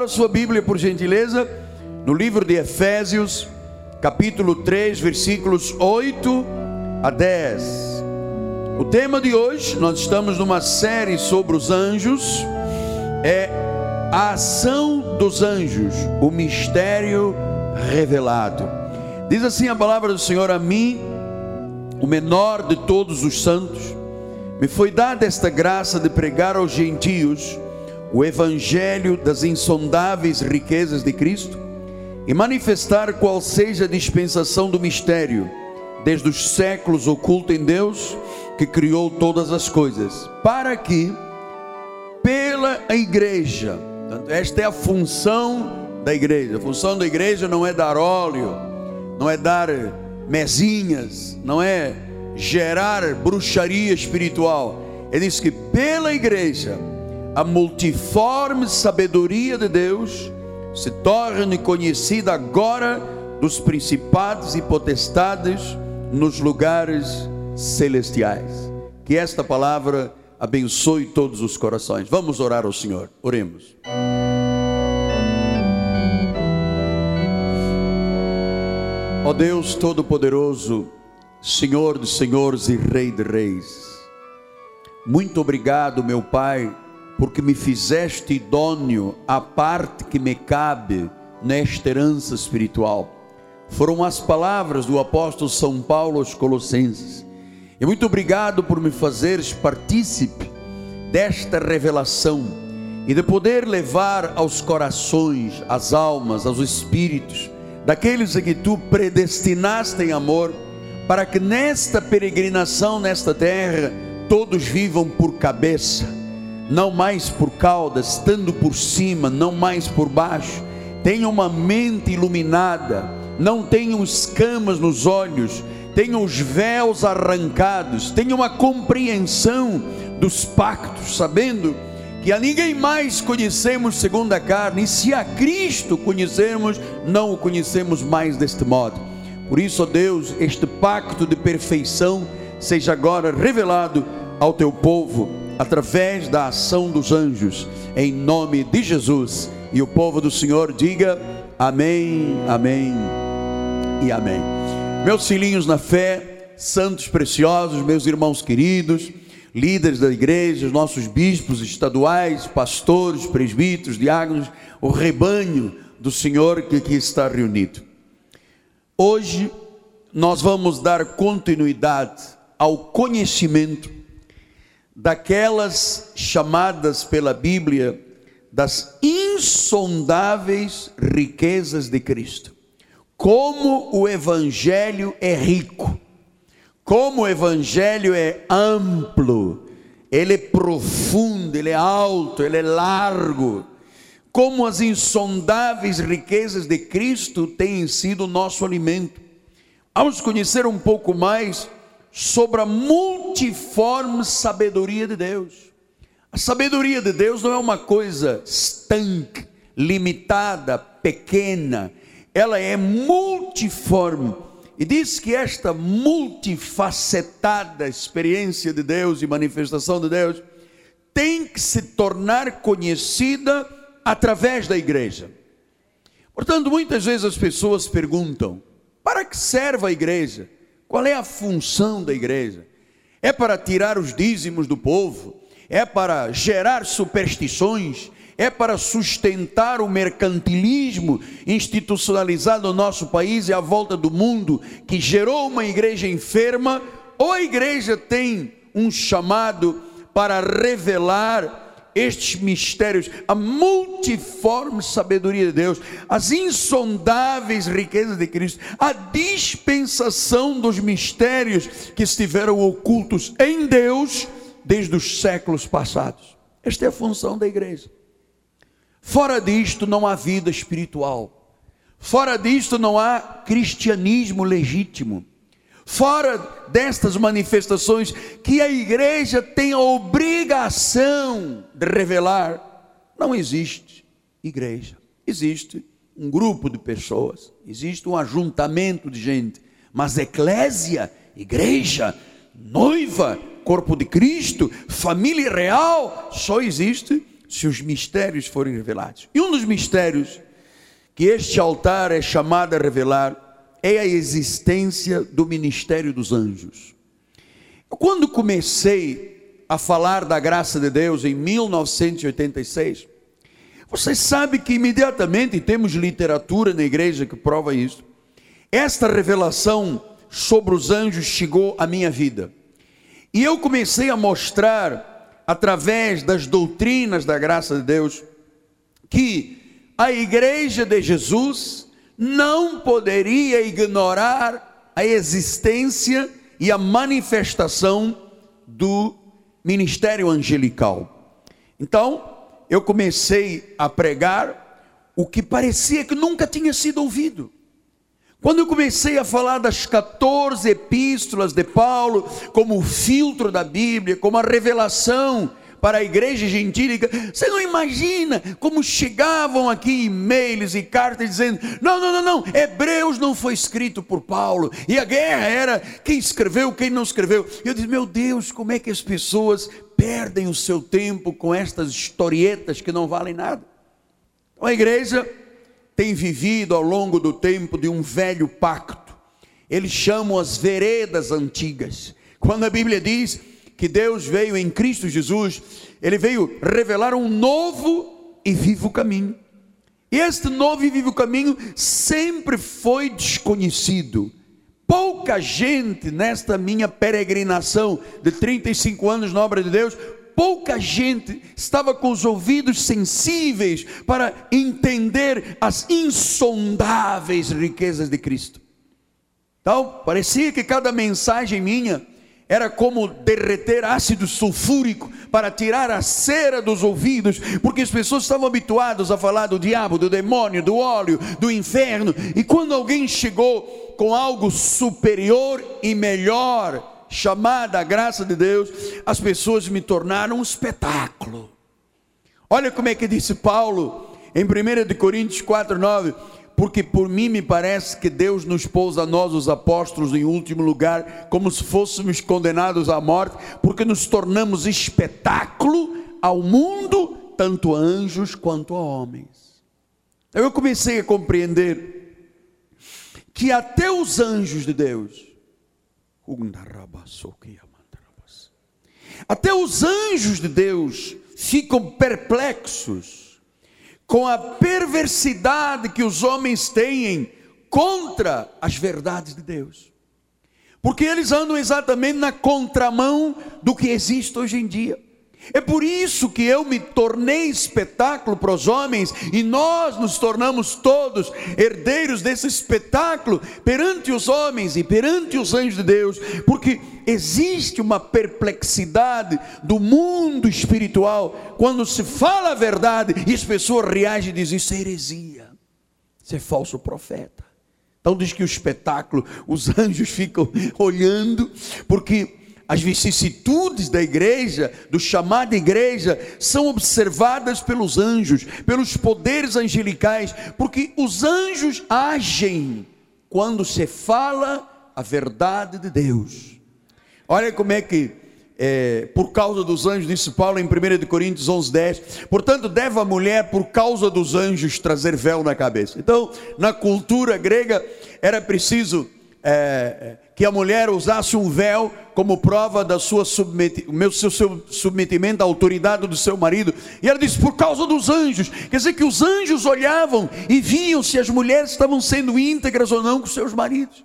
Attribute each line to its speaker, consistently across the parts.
Speaker 1: a sua Bíblia, por gentileza, no livro de Efésios, capítulo 3, versículos 8 a 10. O tema de hoje, nós estamos numa série sobre os anjos, é a ação dos anjos, o mistério revelado. Diz assim a palavra do Senhor a mim, o menor de todos os santos, me foi dada esta graça de pregar aos gentios o evangelho das insondáveis riquezas de Cristo e manifestar qual seja a dispensação do mistério, desde os séculos oculto em Deus, que criou todas as coisas, para que, pela igreja, esta é a função da igreja, a função da igreja não é dar óleo, não é dar mesinhas, não é gerar bruxaria espiritual, ele diz que pela igreja, a multiforme sabedoria de Deus se torne conhecida agora dos principados e potestades nos lugares celestiais. Que esta palavra abençoe todos os corações. Vamos orar ao Senhor. Oremos. Ó oh Deus Todo-Poderoso, Senhor dos Senhores e Rei de Reis, muito obrigado, meu Pai porque me fizeste idôneo à parte que me cabe nesta herança espiritual. Foram as palavras do apóstolo São Paulo aos Colossenses. E muito obrigado por me fazeres partícipe desta revelação e de poder levar aos corações, às almas, aos espíritos daqueles a que tu predestinaste em amor, para que nesta peregrinação nesta terra todos vivam por cabeça não mais por caudas, estando por cima, não mais por baixo. Tenham uma mente iluminada, não tenham escamas nos olhos, tenham os véus arrancados, tenham uma compreensão dos pactos, sabendo que a ninguém mais conhecemos segundo a carne, e se a Cristo conhecemos, não o conhecemos mais deste modo. Por isso, ó Deus, este pacto de perfeição seja agora revelado ao teu povo através da ação dos anjos, em nome de Jesus. E o povo do Senhor diga amém, amém e amém. Meus filhinhos na fé, santos preciosos, meus irmãos queridos, líderes da igreja, nossos bispos estaduais, pastores, presbíteros, diáconos, o rebanho do Senhor que aqui está reunido. Hoje nós vamos dar continuidade ao conhecimento daquelas chamadas pela Bíblia das insondáveis riquezas de Cristo. Como o Evangelho é rico, como o Evangelho é amplo, ele é profundo, ele é alto, ele é largo. Como as insondáveis riquezas de Cristo têm sido o nosso alimento. Vamos conhecer um pouco mais sobre a multiforme sabedoria de Deus. A sabedoria de Deus não é uma coisa estanque, limitada, pequena, ela é multiforme. E diz que esta multifacetada experiência de Deus e manifestação de Deus tem que se tornar conhecida através da igreja. Portanto, muitas vezes as pessoas perguntam: para que serve a igreja? Qual é a função da igreja? É para tirar os dízimos do povo? É para gerar superstições? É para sustentar o mercantilismo institucionalizado no nosso país e à volta do mundo, que gerou uma igreja enferma? Ou a igreja tem um chamado para revelar estes mistérios, a multiforme sabedoria de Deus, as insondáveis riquezas de Cristo, a dispensação dos mistérios que estiveram ocultos em Deus desde os séculos passados. Esta é a função da igreja. Fora disto não há vida espiritual. Fora disto não há cristianismo legítimo fora destas manifestações que a igreja tem a obrigação de revelar, não existe igreja. Existe um grupo de pessoas, existe um ajuntamento de gente, mas eclésia, igreja, noiva, corpo de Cristo, família real, só existe se os mistérios forem revelados. E um dos mistérios que este altar é chamado a revelar é a existência do ministério dos anjos. Quando comecei a falar da graça de Deus em 1986, você sabe que imediatamente temos literatura na igreja que prova isso. Esta revelação sobre os anjos chegou à minha vida. E eu comecei a mostrar, através das doutrinas da graça de Deus, que a igreja de Jesus não poderia ignorar a existência e a manifestação do ministério angelical. Então, eu comecei a pregar o que parecia que nunca tinha sido ouvido. Quando eu comecei a falar das 14 epístolas de Paulo, como filtro da Bíblia, como a revelação para a igreja gentílica, você não imagina como chegavam aqui e-mails e cartas dizendo: não, não, não, não, Hebreus não foi escrito por Paulo, e a guerra era quem escreveu, quem não escreveu. E eu disse: meu Deus, como é que as pessoas perdem o seu tempo com estas historietas que não valem nada? Então, a igreja tem vivido ao longo do tempo de um velho pacto. Eles chamam as veredas antigas. Quando a Bíblia diz que Deus veio em Cristo Jesus, ele veio revelar um novo e vivo caminho. E este novo e vivo caminho sempre foi desconhecido. Pouca gente nesta minha peregrinação de 35 anos na obra de Deus pouca gente estava com os ouvidos sensíveis para entender as insondáveis riquezas de Cristo. Então, parecia que cada mensagem minha era como derreter ácido sulfúrico para tirar a cera dos ouvidos, porque as pessoas estavam habituadas a falar do diabo, do demônio, do óleo, do inferno, e quando alguém chegou com algo superior e melhor, chamada a graça de Deus, as pessoas me tornaram um espetáculo. Olha como é que disse Paulo em 1 Coríntios 4, 9: Porque por mim me parece que Deus nos pôs a nós, os apóstolos, em último lugar, como se fôssemos condenados à morte, porque nos tornamos espetáculo ao mundo, tanto a anjos quanto a homens. Eu comecei a compreender que até os anjos de Deus, até os anjos de Deus ficam perplexos com a perversidade que os homens têm contra as verdades de Deus. Porque eles andam exatamente na contramão do que existe hoje em dia. É por isso que eu me tornei espetáculo para os homens e nós nos tornamos todos herdeiros desse espetáculo perante os homens e perante os anjos de Deus, porque existe uma perplexidade do mundo espiritual quando se fala a verdade e as pessoas reagem e dizem: Isso é heresia, isso é falso profeta. Então diz que o espetáculo, os anjos ficam olhando, porque as vicissitudes da igreja, do chamado igreja, são observadas pelos anjos, pelos poderes angelicais, porque os anjos agem quando se fala a verdade de Deus. Olha como é que, é, por causa dos anjos, disse Paulo em 1 Coríntios 11, 10: portanto, deve a mulher, por causa dos anjos, trazer véu na cabeça. Então, na cultura grega, era preciso é, que a mulher usasse um véu como prova da sua submeti seu, seu submetimento à autoridade do seu marido. E ela disse: por causa dos anjos. Quer dizer que os anjos olhavam e viam se as mulheres estavam sendo íntegras ou não com seus maridos.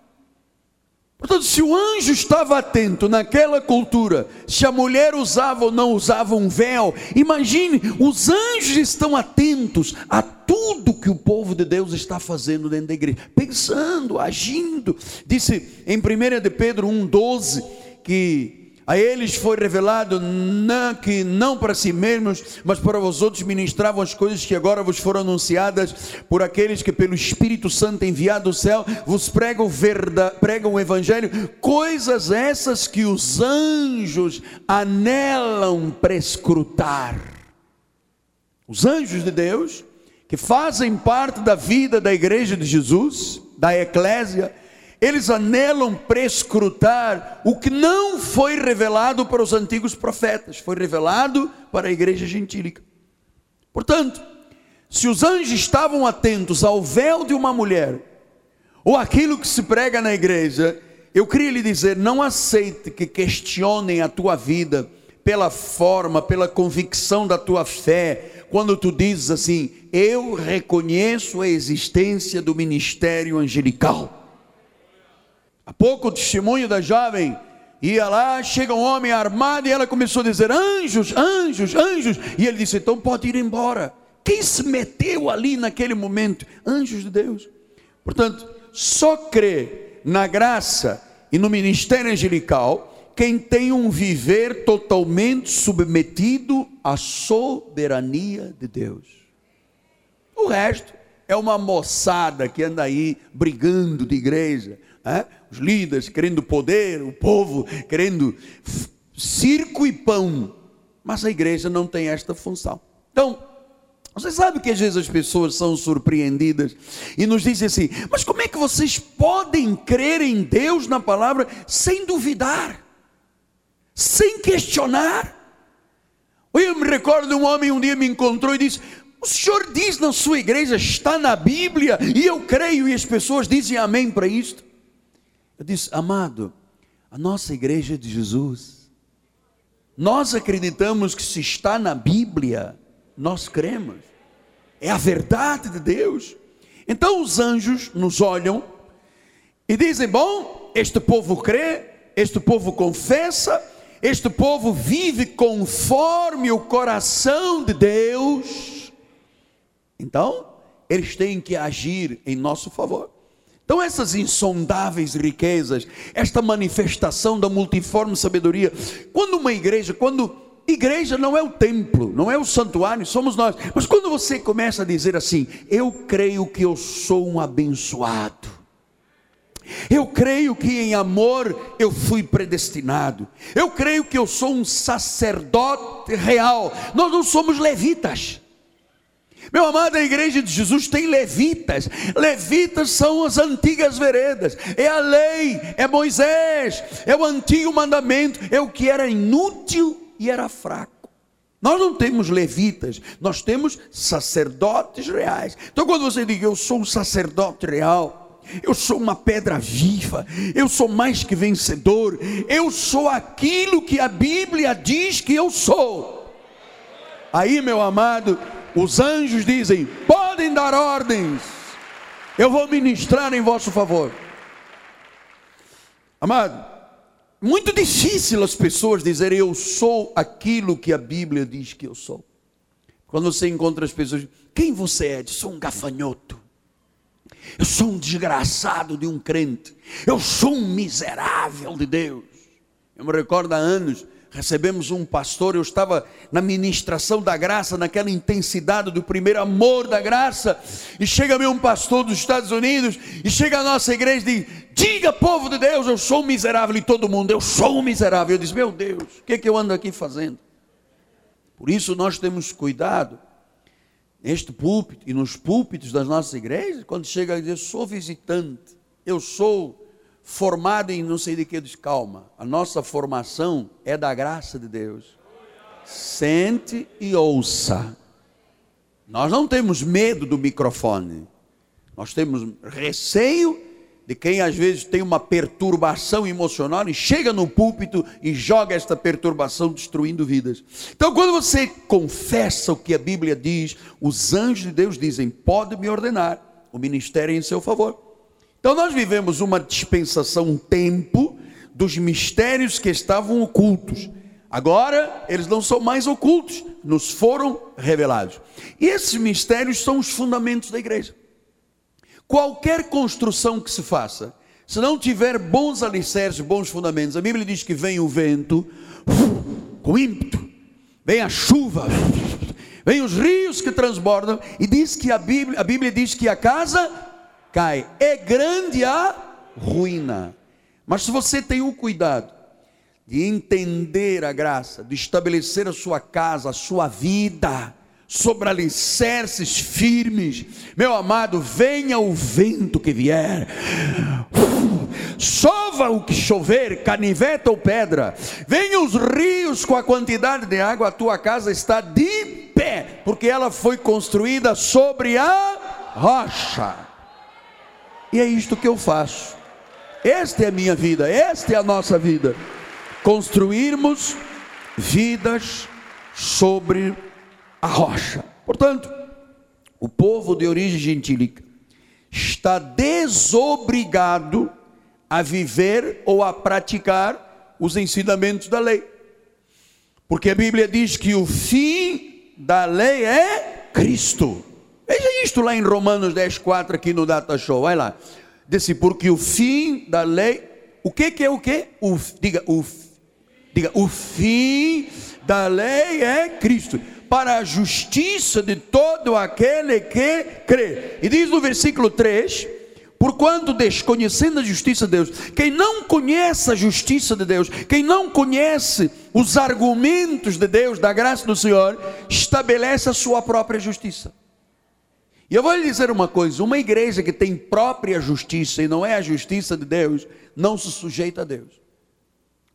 Speaker 1: Portanto, se o anjo estava atento naquela cultura, se a mulher usava ou não usava um véu, imagine, os anjos estão atentos a tudo que o povo de Deus está fazendo dentro da igreja, pensando, agindo. Disse em 1 de Pedro 1,12 que a eles foi revelado não, que não para si mesmos, mas para vós outros ministravam as coisas que agora vos foram anunciadas por aqueles que pelo Espírito Santo enviado do céu vos pregam, verda, pregam o Evangelho, coisas essas que os anjos anelam prescrutar. Os anjos de Deus, que fazem parte da vida da igreja de Jesus, da eclésia, eles anelam prescrutar o que não foi revelado para os antigos profetas, foi revelado para a igreja gentílica. Portanto, se os anjos estavam atentos ao véu de uma mulher, ou aquilo que se prega na igreja, eu queria lhe dizer: não aceite que questionem a tua vida pela forma, pela convicção da tua fé, quando tu dizes assim: eu reconheço a existência do ministério angelical. Há pouco o testemunho da jovem ia lá, chega um homem armado e ela começou a dizer: anjos, anjos, anjos. E ele disse: então pode ir embora. Quem se meteu ali naquele momento? Anjos de Deus. Portanto, só crê na graça e no ministério angelical quem tem um viver totalmente submetido à soberania de Deus. O resto é uma moçada que anda aí brigando de igreja, é? Os líderes querendo poder, o povo querendo circo e pão, mas a igreja não tem esta função. Então, você sabe que às vezes as pessoas são surpreendidas e nos dizem assim: mas como é que vocês podem crer em Deus na palavra sem duvidar, sem questionar? Eu me recordo de um homem um dia me encontrou e disse: o senhor diz na sua igreja, está na Bíblia, e eu creio, e as pessoas dizem amém para isto. Eu disse, amado, a nossa igreja é de Jesus. Nós acreditamos que se está na Bíblia, nós cremos. É a verdade de Deus. Então os anjos nos olham e dizem: Bom, este povo crê, este povo confessa, este povo vive conforme o coração de Deus então, eles têm que agir em nosso favor. Então, essas insondáveis riquezas, esta manifestação da multiforme sabedoria, quando uma igreja, quando igreja não é o templo, não é o santuário, somos nós, mas quando você começa a dizer assim, eu creio que eu sou um abençoado, eu creio que em amor eu fui predestinado, eu creio que eu sou um sacerdote real, nós não somos levitas. Meu amado, a igreja de Jesus tem levitas. Levitas são as antigas veredas. É a lei, é Moisés, é o antigo mandamento, é o que era inútil e era fraco. Nós não temos levitas, nós temos sacerdotes reais. Então, quando você diz eu sou um sacerdote real, eu sou uma pedra viva, eu sou mais que vencedor, eu sou aquilo que a Bíblia diz que eu sou. Aí, meu amado, os anjos dizem: podem dar ordens, eu vou ministrar em vosso favor. Amado, muito difícil as pessoas dizerem eu sou aquilo que a Bíblia diz que eu sou. Quando você encontra as pessoas, quem você é? Eu sou um gafanhoto. Eu sou um desgraçado de um crente. Eu sou um miserável de Deus. Eu me recordo há anos, recebemos um pastor, eu estava na ministração da graça, naquela intensidade do primeiro amor da graça, e chega-me um pastor dos Estados Unidos, e chega a nossa igreja e diz: Diga, povo de Deus, eu sou um miserável, e todo mundo, eu sou um miserável. Eu disse: Meu Deus, o que é que eu ando aqui fazendo? Por isso nós temos cuidado, neste púlpito e nos púlpitos das nossas igrejas, quando chega a dizer: Sou visitante, eu sou formado em não sei de que, diz calma, a nossa formação é da graça de Deus. Sente e ouça. Nós não temos medo do microfone, nós temos receio de quem às vezes tem uma perturbação emocional e chega no púlpito e joga esta perturbação destruindo vidas. Então, quando você confessa o que a Bíblia diz, os anjos de Deus dizem: pode me ordenar, o ministério é em seu favor. Então nós vivemos uma dispensação, um tempo dos mistérios que estavam ocultos. Agora eles não são mais ocultos, nos foram revelados. E esses mistérios são os fundamentos da igreja. Qualquer construção que se faça, se não tiver bons alicerces, bons fundamentos, a Bíblia diz que vem o vento com ímpeto, vem a chuva, vem os rios que transbordam, e diz que a Bíblia, a Bíblia diz que a casa cai. É grande a ruína. Mas se você tem o cuidado de entender a graça, de estabelecer a sua casa, a sua vida, sobre alicerces firmes, meu amado, venha o vento que vier, chova o que chover, caniveta ou pedra, venha os rios com a quantidade de água, a tua casa está de pé, porque ela foi construída sobre a rocha. E é isto que eu faço. Esta é a minha vida, esta é a nossa vida. Construirmos vidas sobre a rocha. Portanto, o povo de origem gentílica está desobrigado a viver ou a praticar os ensinamentos da lei. Porque a Bíblia diz que o fim da lei é Cristo. Veja isto lá em Romanos 10, 4, aqui no Data Show. Vai lá. Disse, porque o fim da lei. O que, que é o que? O, diga, o, diga, o fim da lei é Cristo. Para a justiça de todo aquele que crê. E diz no versículo 3 Porquanto desconhecendo a justiça de Deus, quem não conhece a justiça de Deus, quem não conhece os argumentos de Deus, da graça do Senhor, estabelece a sua própria justiça. E eu vou lhe dizer uma coisa: uma igreja que tem própria justiça e não é a justiça de Deus, não se sujeita a Deus.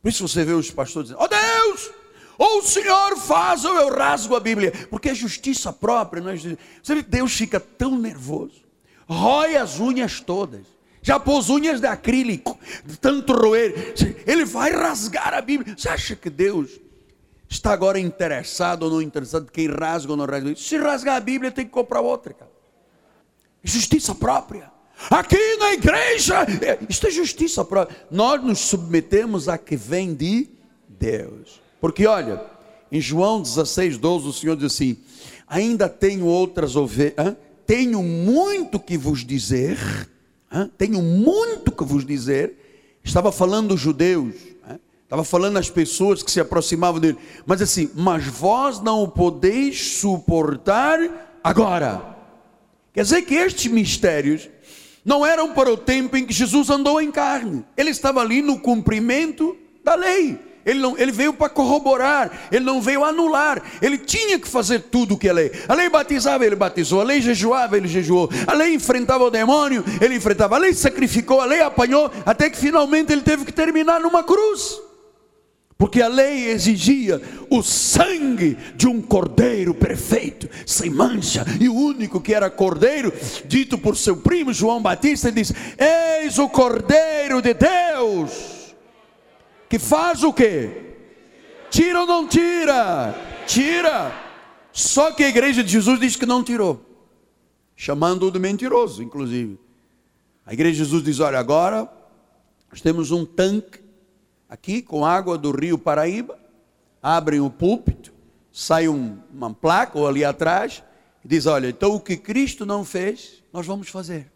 Speaker 1: Por isso você vê os pastores dizendo: Ó oh Deus, ou o Senhor faz ou eu rasgo a Bíblia, porque é justiça própria, não é justiça. Você vê, Deus fica tão nervoso rói as unhas todas. Já pôs unhas de acrílico, de tanto roer. Ele vai rasgar a Bíblia. Você acha que Deus está agora interessado ou não interessado quem rasga ou não rasga? Se rasgar a Bíblia, tem que comprar outra, cara. Justiça própria. Aqui na igreja, é, isto é justiça própria. Nós nos submetemos a que vem de Deus. Porque olha, em João 16, 12, o Senhor diz assim: ainda tenho outras ovelhas tenho muito que vos dizer, hein? tenho muito que vos dizer. Estava falando dos judeus, hein? estava falando às pessoas que se aproximavam dele, mas assim, mas vós não o podeis suportar agora. Quer dizer que estes mistérios não eram para o tempo em que Jesus andou em carne, ele estava ali no cumprimento da lei. Ele, não, ele veio para corroborar, ele não veio anular, ele tinha que fazer tudo o que a lei. A lei batizava, ele batizou, a lei jejuava, ele jejuou, a lei enfrentava o demônio, ele enfrentava, a lei sacrificou, a lei apanhou, até que finalmente ele teve que terminar numa cruz. Porque a lei exigia o sangue de um cordeiro perfeito, sem mancha, e o único que era cordeiro, dito por seu primo João Batista, ele diz: Eis o cordeiro de Deus que faz o quê? Tira ou não tira? Tira. Só que a igreja de Jesus diz que não tirou, chamando-o de mentiroso, inclusive. A igreja de Jesus diz: olha, agora nós temos um tanque aqui com água do rio Paraíba, abrem o púlpito, sai um, uma placa ou ali atrás, e diz: olha, então o que Cristo não fez, nós vamos fazer.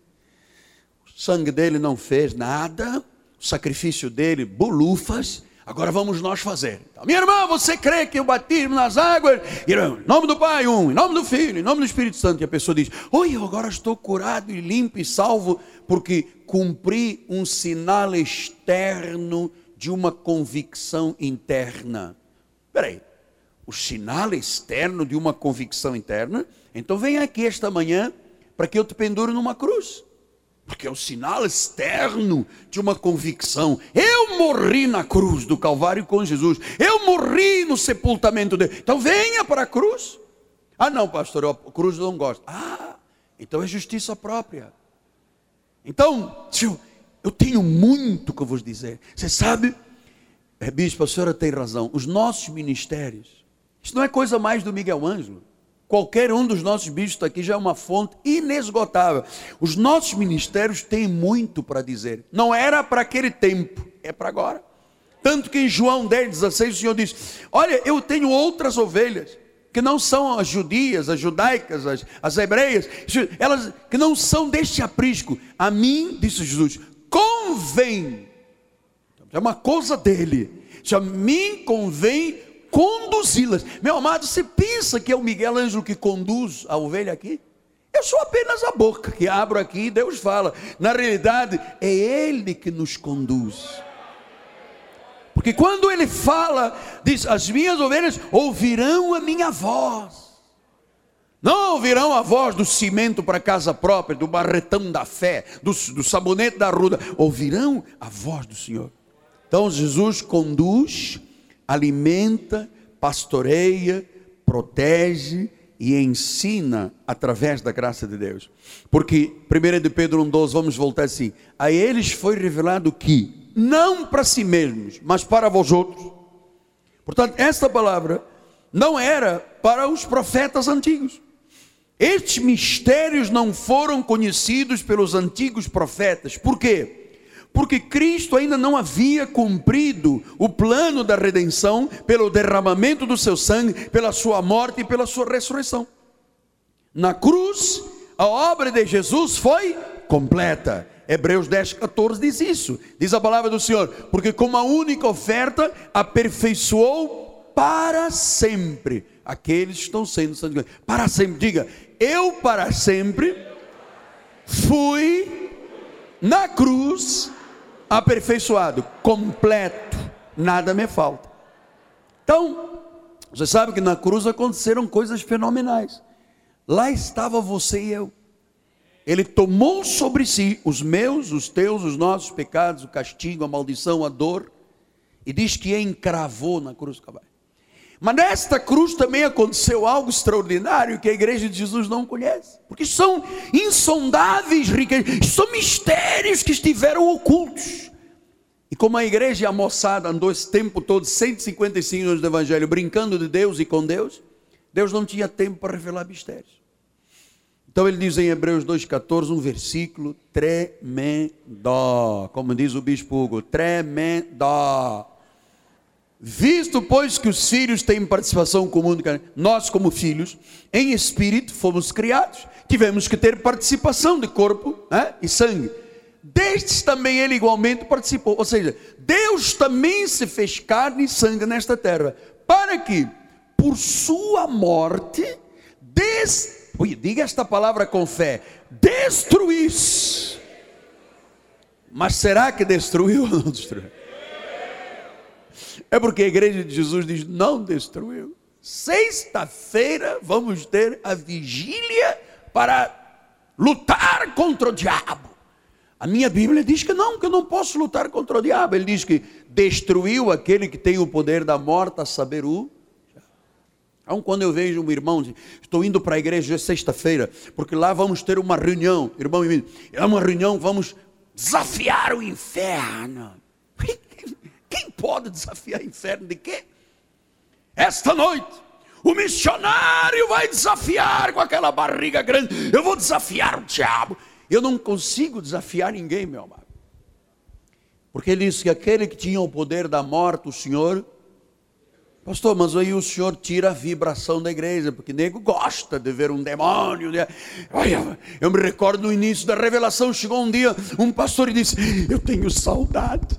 Speaker 1: O sangue dele não fez nada, o sacrifício dele, bolufas, agora vamos nós fazer. Então, minha irmã, você crê que o batismo nas águas, em nome do Pai, um, em nome do Filho, em nome do Espírito Santo, e a pessoa diz: Oi, eu agora estou curado e limpo e salvo, porque cumpri um sinal externo de uma convicção interna. Peraí, o sinal externo de uma convicção interna? Então vem aqui esta manhã para que eu te pendure numa cruz porque é o sinal externo de uma convicção. Eu morri na cruz do Calvário com Jesus, eu morri no sepultamento dele. Então venha para a cruz. Ah, não, pastor, a cruz eu não gosto. Ah, então é justiça própria. Então, tio, eu tenho muito que vos dizer. Você sabe, é, bispo, a senhora tem razão. Os nossos ministérios, isso não é coisa mais do Miguel Ângelo. Qualquer um dos nossos bichos aqui já é uma fonte inesgotável. Os nossos ministérios têm muito para dizer. Não era para aquele tempo, é para agora. Tanto que em João 10, 16, o Senhor diz: Olha, eu tenho outras ovelhas, que não são as judias, as judaicas, as, as hebreias, elas que não são deste aprisco. A mim, disse Jesus, convém, é uma coisa dele, a mim convém conduzi-las. Meu amado, você pensa que é o Miguel Ângelo que conduz a ovelha aqui? Eu sou apenas a boca que abro aqui e Deus fala. Na realidade, é Ele que nos conduz. Porque quando Ele fala, diz: As minhas ovelhas ouvirão a minha voz. Não ouvirão a voz do cimento para casa própria, do barretão da fé, do, do sabonete da ruda. Ouvirão a voz do Senhor. Então Jesus conduz alimenta, pastoreia, protege e ensina através da graça de Deus. Porque 1 de Pedro 1,12, vamos voltar assim: a eles foi revelado que, não para si mesmos, mas para vós outros. Portanto, esta palavra não era para os profetas antigos. Estes mistérios não foram conhecidos pelos antigos profetas. Por quê? Porque Cristo ainda não havia cumprido o plano da redenção pelo derramamento do seu sangue, pela sua morte e pela sua ressurreição. Na cruz, a obra de Jesus foi completa. Hebreus 10, 14 diz isso. Diz a palavra do Senhor, porque como a única oferta aperfeiçoou para sempre aqueles que estão sendo santificados. Para sempre, diga, eu para sempre fui na cruz aperfeiçoado, completo, nada me falta. Então, você sabe que na cruz aconteceram coisas fenomenais. Lá estava você e eu. Ele tomou sobre si os meus, os teus, os nossos pecados, o castigo, a maldição, a dor, e diz que encravou na cruz do cavalo. Mas nesta cruz também aconteceu algo extraordinário que a igreja de Jesus não conhece, porque são insondáveis riquezas, são mistérios que estiveram ocultos. E como a igreja e a moçada andou esse tempo todo, 155 anos do Evangelho, brincando de Deus e com Deus, Deus não tinha tempo para revelar mistérios. Então ele diz em Hebreus 2,14 um versículo tremendo, como diz o bispo Hugo, tremendo. Visto, pois, que os filhos têm participação comum, nós, como filhos, em espírito fomos criados, tivemos que ter participação de corpo né, e sangue. Destes também ele igualmente participou, ou seja, Deus também se fez carne e sangue nesta terra, para que, por sua morte, des... Ui, diga esta palavra com fé: destruísse. Mas será que destruiu ou não destruiu? É porque a igreja de Jesus diz: não destruiu. Sexta-feira vamos ter a vigília para lutar contra o diabo. A minha Bíblia diz que não, que eu não posso lutar contra o diabo. Ele diz que destruiu aquele que tem o poder da morte, a saber o. Então, quando eu vejo um irmão, estou indo para a igreja sexta-feira, porque lá vamos ter uma reunião, irmão e é uma reunião, vamos desafiar o inferno. Quem pode desafiar o inferno de quê? Esta noite, o missionário vai desafiar com aquela barriga grande. Eu vou desafiar o diabo. Eu não consigo desafiar ninguém, meu amado. Porque ele disse que aquele que tinha o poder da morte, o Senhor. Pastor, mas aí o senhor tira a vibração da igreja, porque nego gosta de ver um demônio. Né? Olha, eu me recordo no início da revelação, chegou um dia um pastor e disse: Eu tenho saudade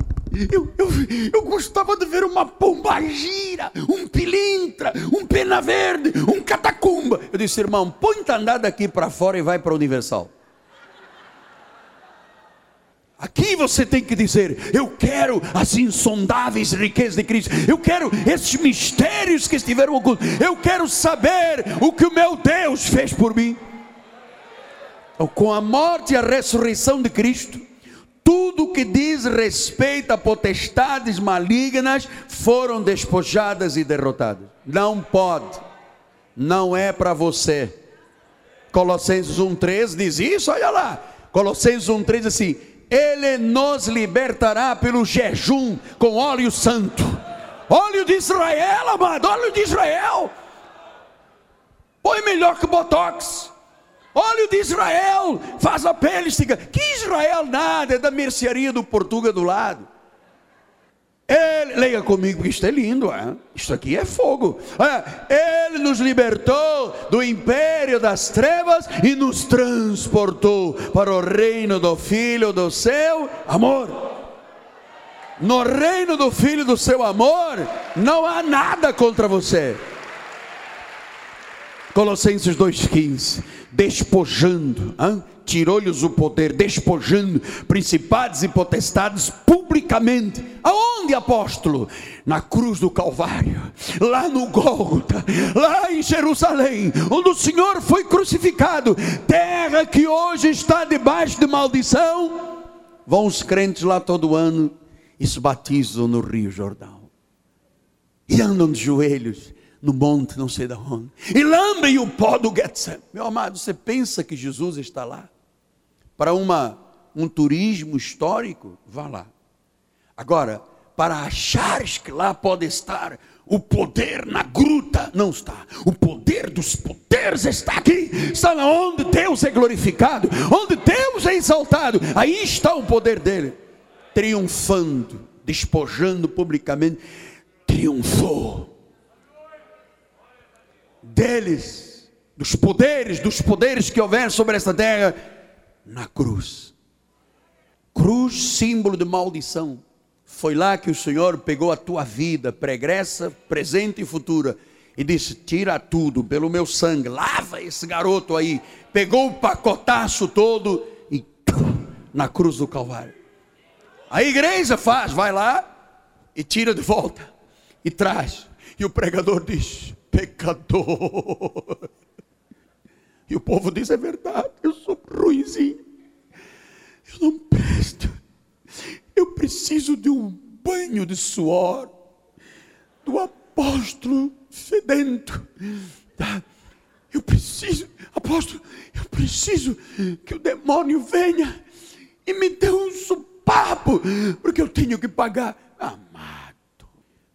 Speaker 1: eu, eu, eu gostava de ver uma pomba gira, um pilintra, um pena verde, um catacumba. Eu disse, irmão, põe andar daqui para fora e vai para a Universal. Aqui você tem que dizer: Eu quero as insondáveis riquezas de Cristo, eu quero esses mistérios que estiveram ocultos, eu quero saber o que o meu Deus fez por mim. Com a morte e a ressurreição de Cristo, tudo que diz respeito a potestades malignas foram despojadas e derrotadas. Não pode, não é para você. Colossenses 1,3 diz isso, olha lá. Colossenses 1,3 diz assim: Ele nos libertará pelo jejum com óleo santo. Óleo de Israel, amado, óleo de Israel. Põe melhor que Botox. Óleo de Israel, faz a pele estiga. Que Israel nada, é da mercearia do Portugal do lado. Ele, leia comigo, porque isto é lindo, é? isto aqui é fogo. É, ele nos libertou do império das trevas e nos transportou para o reino do Filho do seu amor. No reino do Filho do seu amor, não há nada contra você. Colossenses 2,15 despojando, tirou-lhes o poder, despojando principados e potestades publicamente. Aonde, apóstolo? Na cruz do Calvário, lá no Gólgota, lá em Jerusalém, onde o Senhor foi crucificado, terra que hoje está debaixo de maldição. Vão os crentes lá todo ano e se batizam no Rio Jordão. E andam de joelhos no monte, não sei de onde, e lambem o pó do Getsemane. Meu amado, você pensa que Jesus está lá? Para uma, um turismo histórico? Vá lá. Agora, para achares que lá pode estar o poder na gruta, não está. O poder dos poderes está aqui, está onde Deus é glorificado, onde Deus é exaltado. Aí está o poder dele, triunfando, despojando publicamente, triunfou deles, dos poderes, dos poderes que houver sobre esta terra, na cruz. Cruz, símbolo de maldição. Foi lá que o Senhor pegou a tua vida, pregressa, presente e futura, e disse: Tira tudo pelo meu sangue, lava esse garoto aí. Pegou o pacotaço todo e na cruz do Calvário. A igreja faz, vai lá e tira de volta e traz. E o pregador diz: pecador. E o povo diz: é verdade, eu sou ruimzinho, eu não presto, eu preciso de um banho de suor do apóstolo fedento. Tá? Eu preciso, apóstolo, eu preciso que o demônio venha e me dê um supapo, porque eu tenho que pagar. Amado,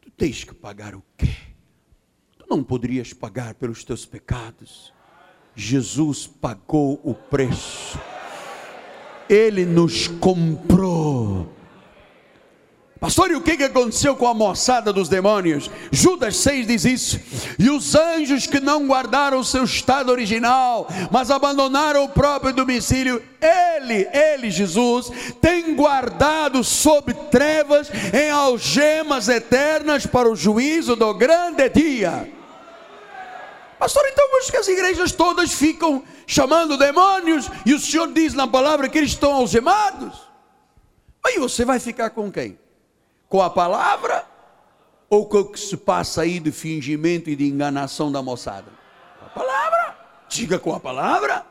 Speaker 1: tu tens que pagar o quê? Não poderias pagar pelos teus pecados. Jesus pagou o preço. Ele nos comprou. Pastor, e o que aconteceu com a moçada dos demônios? Judas 6 diz isso. E os anjos que não guardaram o seu estado original, mas abandonaram o próprio domicílio, ele, ele, Jesus, tem guardado sob trevas em algemas eternas para o juízo do grande dia. Pastor, então acho que as igrejas todas ficam chamando demônios e o Senhor diz na palavra que eles estão algemados. Aí você vai ficar com quem? Com a palavra ou com o que se passa aí de fingimento e de enganação da moçada? Com a palavra. Diga com a palavra.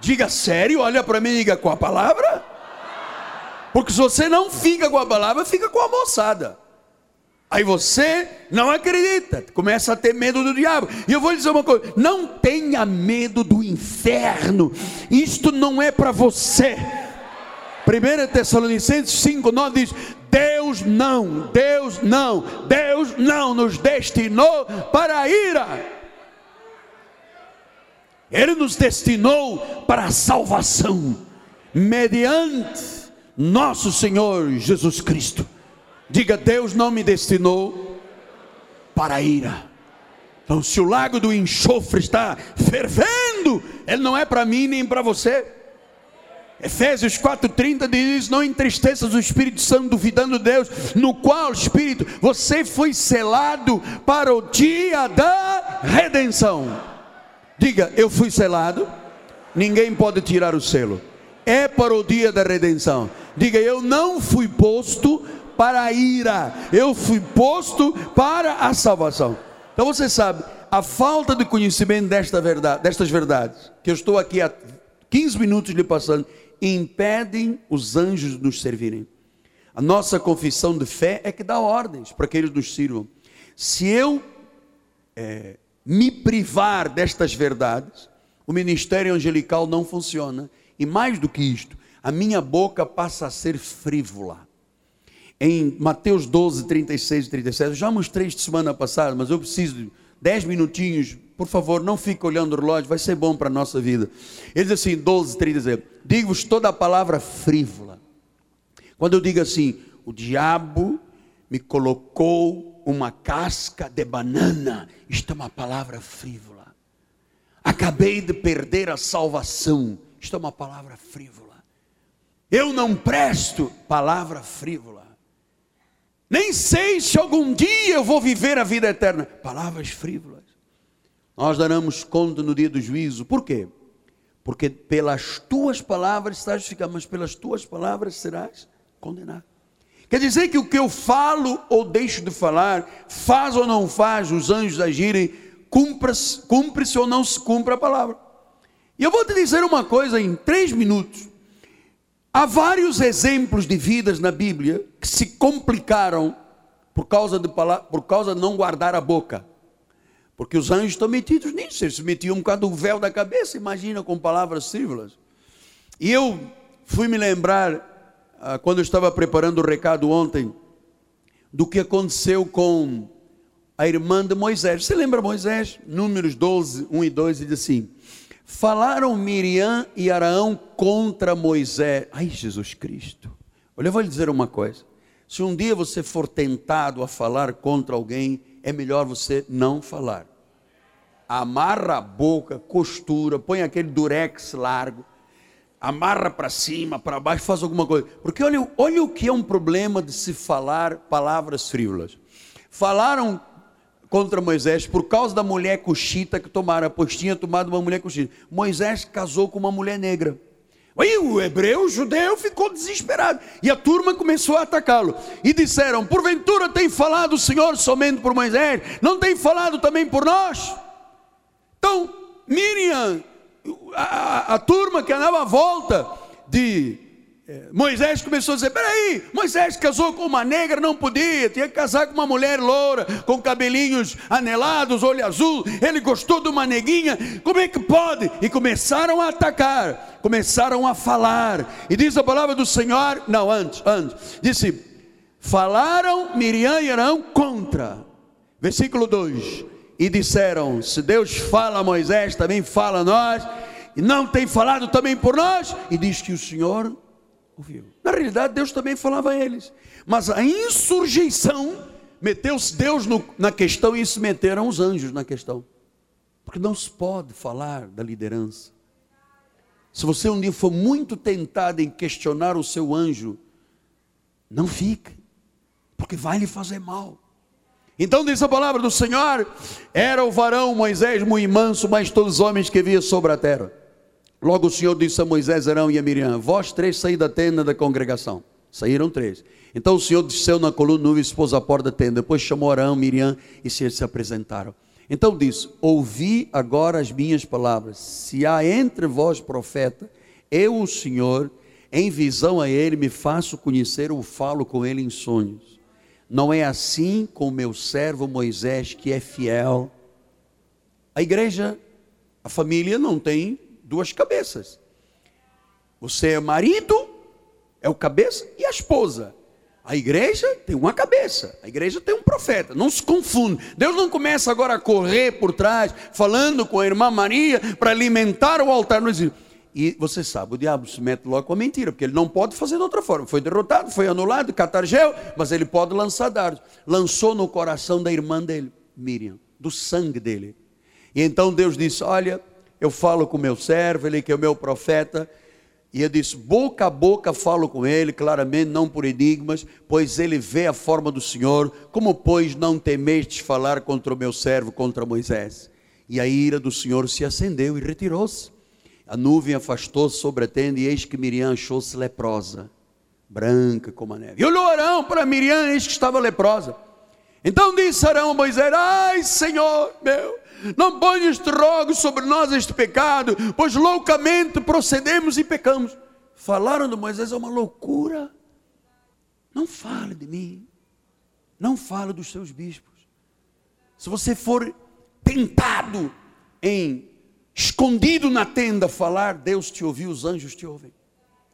Speaker 1: Diga sério, olha para mim e diga com a palavra. Porque se você não fica com a palavra, fica com a moçada. Aí você não acredita, começa a ter medo do diabo. E eu vou dizer uma coisa: não tenha medo do inferno, isto não é para você. 1 Tessalonicenses 5, 9 diz: Deus não, Deus não, Deus não nos destinou para a ira. Ele nos destinou para a salvação, mediante nosso Senhor Jesus Cristo. Diga: Deus não me destinou para a ira. Então, se o lago do enxofre está fervendo, ele não é para mim nem para você. Efésios 4,30 diz: Não entristeças o Espírito Santo, duvidando de Deus, no qual, Espírito, você foi selado para o dia da redenção. Diga: Eu fui selado, ninguém pode tirar o selo, é para o dia da redenção. Diga: Eu não fui posto para a ira, eu fui posto para a salvação. Então você sabe, a falta de conhecimento desta verdade, destas verdades, que eu estou aqui há 15 minutos lhe passando, impedem os anjos de nos servirem. A nossa confissão de fé é que dá ordens para que eles nos sirvam. Se eu é, me privar destas verdades, o ministério angelical não funciona. E mais do que isto, a minha boca passa a ser frívola em Mateus 12, 36 e 37. Eu já mostrei isto semana passada, mas eu preciso de 10 minutinhos. Por favor, não fique olhando o relógio, vai ser bom para a nossa vida. Ele diz assim, 12, 37. Digo-vos toda a palavra frívola. Quando eu digo assim, o diabo me colocou uma casca de banana, isto é uma palavra frívola. Acabei de perder a salvação, isto é uma palavra frívola. Eu não presto, palavra frívola. Nem sei se algum dia eu vou viver a vida eterna. Palavras frívolas. Nós daremos conta no dia do juízo. Por quê? Porque pelas tuas palavras estás justificado, mas pelas tuas palavras serás condenado. Quer dizer que o que eu falo ou deixo de falar, faz ou não faz os anjos agirem, cumpre-se cumpre ou não se cumpre a palavra. E eu vou te dizer uma coisa em três minutos. Há vários exemplos de vidas na Bíblia que se complicaram por causa de, por causa de não guardar a boca. Porque os anjos estão metidos nisso, eles se metiam um bocado do véu da cabeça, imagina com palavras frívolas. E eu fui me lembrar, ah, quando eu estava preparando o recado ontem, do que aconteceu com a irmã de Moisés. Você lembra Moisés? Números 12, 1 e 2, diz assim: Falaram Miriam e Araão contra Moisés. Ai, Jesus Cristo. Olha, eu vou lhe dizer uma coisa. Se um dia você for tentado a falar contra alguém, é melhor você não falar. Amarra a boca, costura, põe aquele durex largo, amarra para cima, para baixo, faz alguma coisa. Porque olha, olha o que é um problema de se falar palavras frívolas. Falaram contra Moisés por causa da mulher cuxita que tomaram, pois tinha tomado uma mulher cuxita. Moisés casou com uma mulher negra. Aí o hebreu, o judeu, ficou desesperado. E a turma começou a atacá-lo. E disseram: Porventura tem falado o Senhor somente por Moisés? Não tem falado também por nós? Então, Miriam, a, a, turma que andava à volta de Moisés começou a dizer: peraí, Moisés casou com uma negra, não podia, tinha que casar com uma mulher loura, com cabelinhos anelados, olho azul. Ele gostou de uma neguinha, como é que pode? E começaram a atacar, começaram a falar. E diz a palavra do Senhor: não, antes, antes, disse: falaram Miriam e Arão contra. Versículo 2: e disseram: se Deus fala a Moisés, também fala a nós, e não tem falado também por nós, e diz que o Senhor ouviu. Na realidade, Deus também falava a eles. Mas a insurreição meteu-se Deus no, na questão e se meteram os anjos na questão. Porque não se pode falar da liderança. Se você um dia for muito tentado em questionar o seu anjo, não fique, porque vai lhe fazer mal. Então diz a palavra do Senhor: era o varão Moisés muito manso, mas todos os homens que via sobre a terra. Logo o Senhor disse a Moisés, Arão e a Miriam: Vós três saí da tenda da congregação. Saíram três. Então o Senhor desceu na coluna nuvem e expôs a porta da tenda. Depois chamou Arão, Miriam e se eles se apresentaram. Então disse: Ouvi agora as minhas palavras. Se há entre vós profeta, eu, o Senhor, em visão a ele, me faço conhecer ou falo com ele em sonhos. Não é assim com meu servo Moisés, que é fiel. A igreja, a família não tem duas cabeças. Você é marido, é o cabeça, e a esposa. A igreja tem uma cabeça, a igreja tem um profeta, não se confunde. Deus não começa agora a correr por trás, falando com a irmã Maria para alimentar o altar. Não existe. E você sabe, o diabo se mete logo com a mentira, porque ele não pode fazer de outra forma. Foi derrotado, foi anulado, catargeu, mas ele pode lançar dardos. Lançou no coração da irmã dele, Miriam, do sangue dele. E então Deus disse: Olha, eu falo com meu servo, ele que é o meu profeta, e eu disse, boca a boca falo com ele, claramente, não por enigmas, pois ele vê a forma do Senhor, como pois não temestes falar contra o meu servo, contra Moisés? E a ira do Senhor se acendeu e retirou-se. A nuvem afastou-se sobre a tenda, e eis que Miriam achou-se leprosa, branca como a neve. E olhou Arão para Miriam, eis que estava leprosa. Então disse Arão a Moisés: Ai, Senhor meu, não ponha este rogo sobre nós este pecado, pois loucamente procedemos e pecamos. Falaram de Moisés, é uma loucura. Não fale de mim. Não fale dos seus bispos. Se você for tentado em escondido na tenda falar, Deus te ouviu, os anjos te ouvem.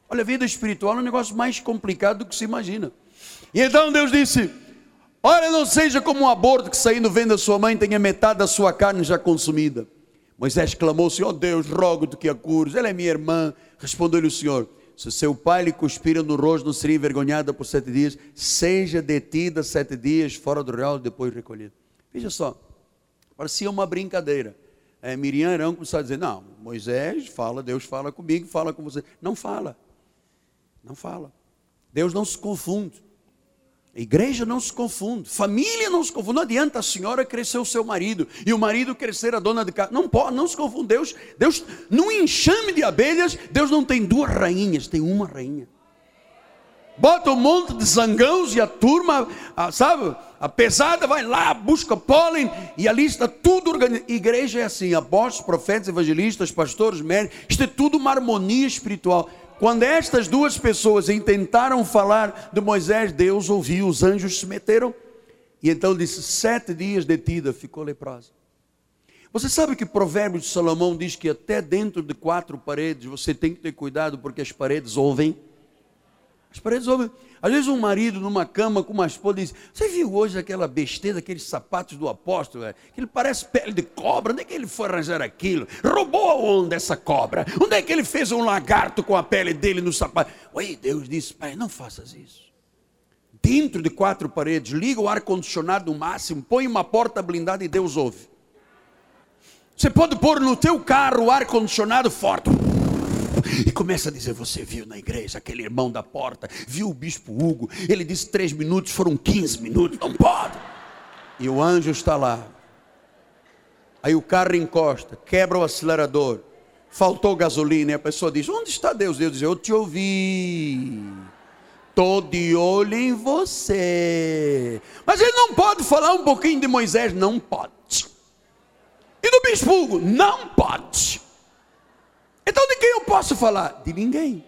Speaker 1: Olha, a vida espiritual é um negócio mais complicado do que se imagina. E então Deus disse: Ora, não seja como um aborto que saindo vendo da sua mãe tenha metade da sua carne já consumida. Moisés clamou: Senhor oh Deus, rogo-te que a cures. Ela é minha irmã. Respondeu-lhe o Senhor: Se seu pai lhe cuspira no rosto, não seria envergonhada por sete dias. Seja detida sete dias fora do real, depois recolhida. Veja só, parecia uma brincadeira. É, Miriam Arão começaram a dizer: Não, Moisés fala, Deus fala comigo, fala com você. Não fala. Não fala. Deus não se confunde. A igreja não se confunde, família não se confunde. Não adianta a senhora crescer o seu marido e o marido crescer a dona de casa. Não pode, não se confunde. Deus, Deus, num enxame de abelhas, Deus não tem duas rainhas, tem uma rainha. Bota um monte de zangãos e a turma, a, sabe, a pesada vai lá, busca pólen e ali está tudo organizado. Igreja é assim: apóstolos, profetas, evangelistas, pastores, médicos, isto é tudo uma harmonia espiritual. Quando estas duas pessoas intentaram falar de Moisés, Deus ouviu, os anjos se meteram. E então disse: sete dias detida, ficou leprosa. Você sabe que Provérbios de Salomão diz que até dentro de quatro paredes você tem que ter cuidado porque as paredes ouvem. As paredes ouvem. Às vezes um marido numa cama com uma esposa diz: Você viu hoje aquela besteira, aqueles sapatos do apóstolo? É? Que ele parece pele de cobra. Onde é que ele foi arranjar aquilo? Roubou aonde essa cobra? Onde é que ele fez um lagarto com a pele dele no sapato? Oi, Deus disse: Pai, não faças isso dentro de quatro paredes, liga o ar-condicionado no máximo, põe uma porta blindada e Deus ouve. Você pode pôr no teu carro o ar-condicionado forte. E começa a dizer: Você viu na igreja aquele irmão da porta, viu o bispo Hugo, ele disse três minutos, foram 15 minutos, não pode. E o anjo está lá. Aí o carro encosta, quebra o acelerador, faltou gasolina, e a pessoa diz: Onde está Deus? Deus diz: Eu te ouvi. Estou de olho em você. Mas ele não pode falar um pouquinho de Moisés? Não pode. E do bispo Hugo? Não pode. Então de quem eu posso falar? De ninguém.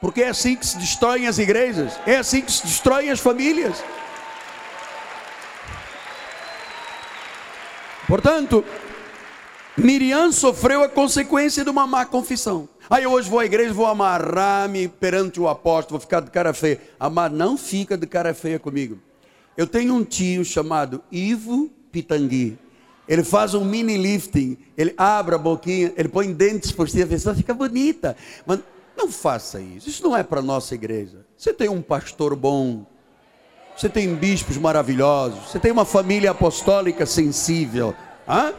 Speaker 1: Porque é assim que se destroem as igrejas, é assim que se destroem as famílias. Portanto, Miriam sofreu a consequência de uma má confissão. Aí hoje vou à igreja, vou amarrar-me perante o apóstolo, vou ficar de cara feia. Amar, não fica de cara feia comigo. Eu tenho um tio chamado Ivo Pitangui. Ele faz um mini lifting, ele abre a boquinha, ele põe dentes por cima, a pessoa fica bonita. Mas não faça isso, isso não é para a nossa igreja. Você tem um pastor bom, você tem bispos maravilhosos, você tem uma família apostólica sensível. Hã?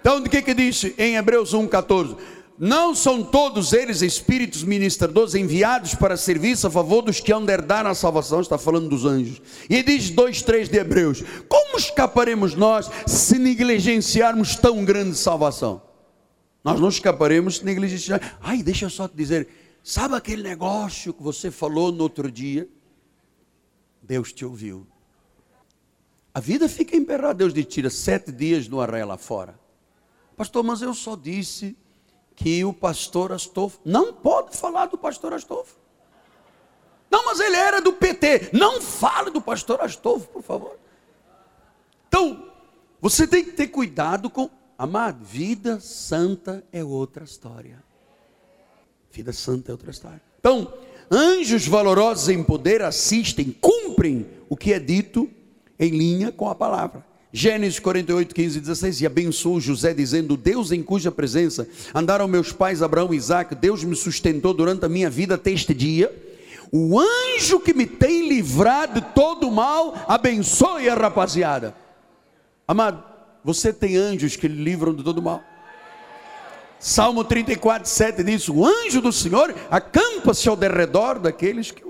Speaker 1: Então, o que que diz em Hebreus 1,14? Não são todos eles espíritos ministradores enviados para serviço a favor dos que hão de a salvação, está falando dos anjos. E diz 2,3 de Hebreus: Como escaparemos nós se negligenciarmos tão grande salvação? Nós não escaparemos se negligenciar. Ai, deixa eu só te dizer: sabe aquele negócio que você falou no outro dia? Deus te ouviu. A vida fica emperrada, Deus te tira sete dias no arraia lá fora. Pastor, mas eu só disse que o pastor Astolfo, não pode falar do pastor Astolfo. Não, mas ele era do PT. Não fale do pastor Astolfo, por favor. Então, você tem que ter cuidado com. Amado, vida santa é outra história. Vida santa é outra história. Então, anjos valorosos em poder assistem, cumprem o que é dito em linha com a palavra. Gênesis 48, 15 e 16, e abençoou José, dizendo: Deus em cuja presença andaram meus pais Abraão e Isaac, Deus me sustentou durante a minha vida até este dia. O anjo que me tem livrado de todo mal, abençoe a rapaziada. Amado, você tem anjos que lhe livram de todo mal. Salmo 34, 7 diz: O anjo do Senhor acampa-se ao derredor daqueles que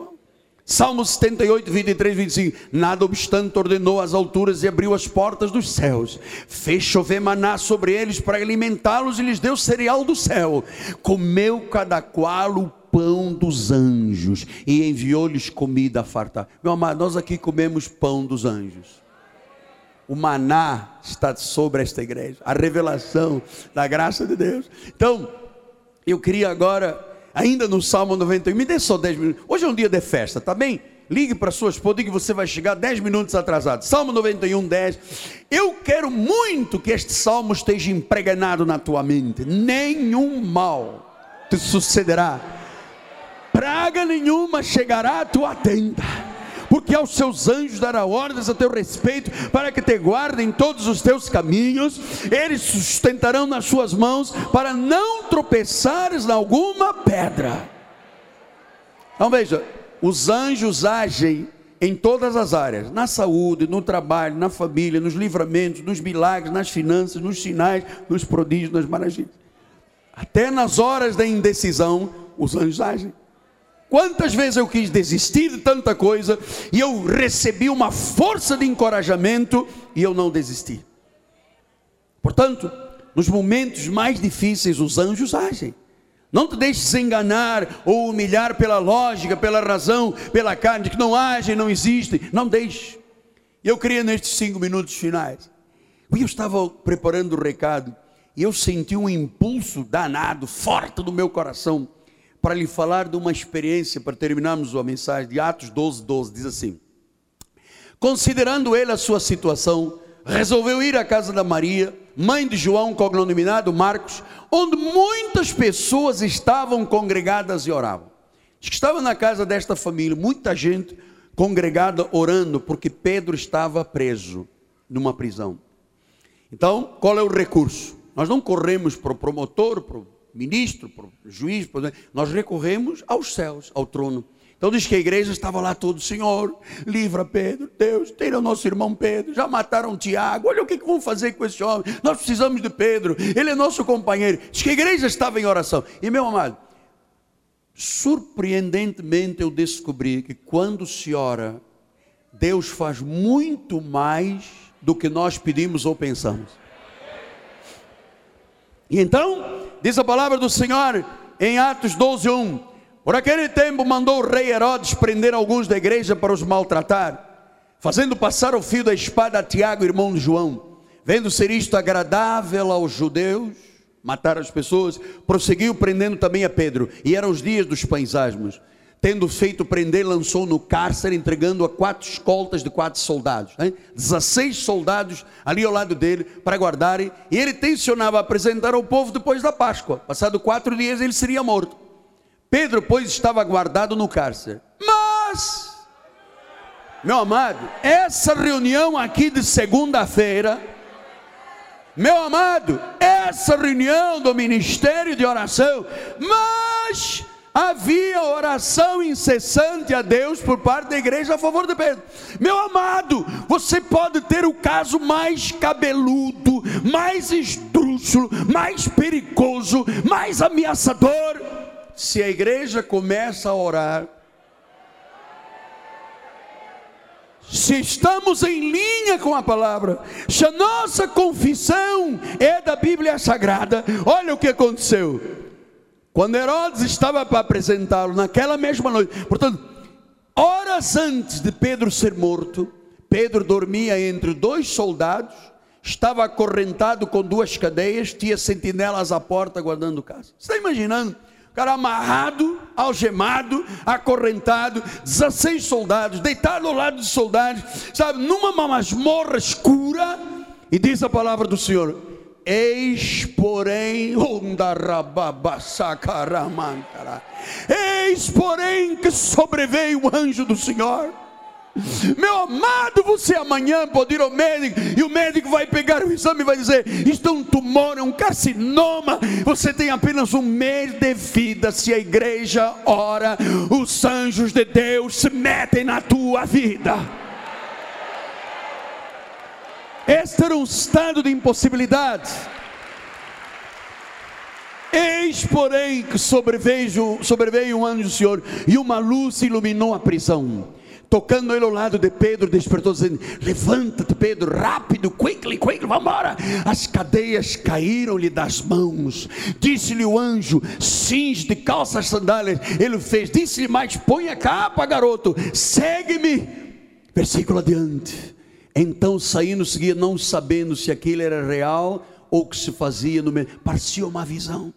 Speaker 1: Salmo 78, 23, 25. Nada obstante, ordenou as alturas e abriu as portas dos céus. Fez chover maná sobre eles para alimentá-los e lhes deu cereal do céu. Comeu cada qual o pão dos anjos e enviou-lhes comida a fartar. Meu amado, nós aqui comemos pão dos anjos. O maná está sobre esta igreja, a revelação da graça de Deus. Então, eu queria agora ainda no Salmo 91, me dê só 10 minutos. Hoje é um dia de festa, tá bem? Ligue para sua esposa, diga que você vai chegar 10 minutos atrasado. Salmo 91, 10. Eu quero muito que este salmo esteja impregnado na tua mente. Nenhum mal te sucederá, praga nenhuma chegará à tua tenda porque aos seus anjos dará ordens a teu respeito, para que te guardem todos os teus caminhos, eles sustentarão nas suas mãos, para não tropeçares em alguma pedra. Então veja, os anjos agem em todas as áreas, na saúde, no trabalho, na família, nos livramentos, nos milagres, nas finanças, nos sinais, nos prodígios, nas maravilhas. Até nas horas da indecisão, os anjos agem. Quantas vezes eu quis desistir de tanta coisa e eu recebi uma força de encorajamento e eu não desisti. Portanto, nos momentos mais difíceis, os anjos agem. Não te deixes enganar ou humilhar pela lógica, pela razão, pela carne, que não agem, não existem. Não deixe. Eu queria nestes cinco minutos finais. Eu estava preparando o recado e eu senti um impulso danado, forte no meu coração para lhe falar de uma experiência, para terminarmos a mensagem de Atos 12, 12, diz assim: Considerando ele a sua situação, resolveu ir à casa da Maria, mãe de João, cognominado Marcos, onde muitas pessoas estavam congregadas e oravam. Diz que estava na casa desta família, muita gente congregada orando, porque Pedro estava preso numa prisão. Então, qual é o recurso? Nós não corremos para o promotor, para o ministro, juiz, nós recorremos aos céus, ao trono. Então diz que a igreja estava lá todo, Senhor, livra Pedro, Deus, tira o nosso irmão Pedro, já mataram Tiago, olha o que, que vão fazer com esse homem, nós precisamos de Pedro, ele é nosso companheiro. Diz que a igreja estava em oração. E meu amado, surpreendentemente eu descobri que quando se ora, Deus faz muito mais do que nós pedimos ou pensamos. E então, diz a palavra do Senhor em Atos 12, 1. Por aquele tempo mandou o rei Herodes prender alguns da igreja para os maltratar, fazendo passar o fio da espada a Tiago, irmão de João. Vendo ser isto agradável aos judeus, matar as pessoas, prosseguiu prendendo também a Pedro. E eram os dias dos pães asmos. Tendo feito prender, lançou no cárcere, entregando a quatro escoltas de quatro soldados. Hein? 16 soldados ali ao lado dele para guardarem. E ele tensionava apresentar ao povo depois da Páscoa. Passado quatro dias ele seria morto. Pedro, pois, estava guardado no cárcere. Mas, meu amado, essa reunião aqui de segunda-feira meu amado, essa reunião do ministério de oração, mas havia oração incessante a Deus por parte da igreja a favor de Pedro. Meu amado, você pode ter o caso mais cabeludo, mais esdrúxulo, mais perigoso, mais ameaçador. Se a igreja começa a orar, se estamos em linha com a palavra, se a nossa confissão é da Bíblia Sagrada, olha o que aconteceu. Quando Herodes estava para apresentá-lo naquela mesma noite, portanto, horas antes de Pedro ser morto, Pedro dormia entre dois soldados, estava acorrentado com duas cadeias, tinha sentinelas à porta guardando casa. Você está imaginando? cara amarrado, algemado, acorrentado, 16 soldados, deitado ao lado de soldados, sabe, numa masmorra escura, e diz a palavra do Senhor: Eis, porém, eis, porém, que sobreveio o anjo do Senhor meu amado, você amanhã pode ir ao médico e o médico vai pegar o exame e vai dizer: Isto é um tumor, é um carcinoma. Você tem apenas um mês de vida. Se a igreja ora, os anjos de Deus se metem na tua vida. Este era um estado de impossibilidade. Eis, porém, que sobreveio, sobreveio um anjo do Senhor e uma luz iluminou a prisão tocando ele ao lado de Pedro, despertou dizendo: Levanta-te, Pedro, rápido, quickly, quickly, vamos embora. As cadeias caíram-lhe das mãos. Disse-lhe o anjo: Cinge de calças sandálias. Ele fez, disse-lhe mais: Põe a capa, garoto, segue-me. Versículo adiante. Então saindo, seguia, não sabendo se aquilo era real ou que se fazia no meio. Parecia uma visão.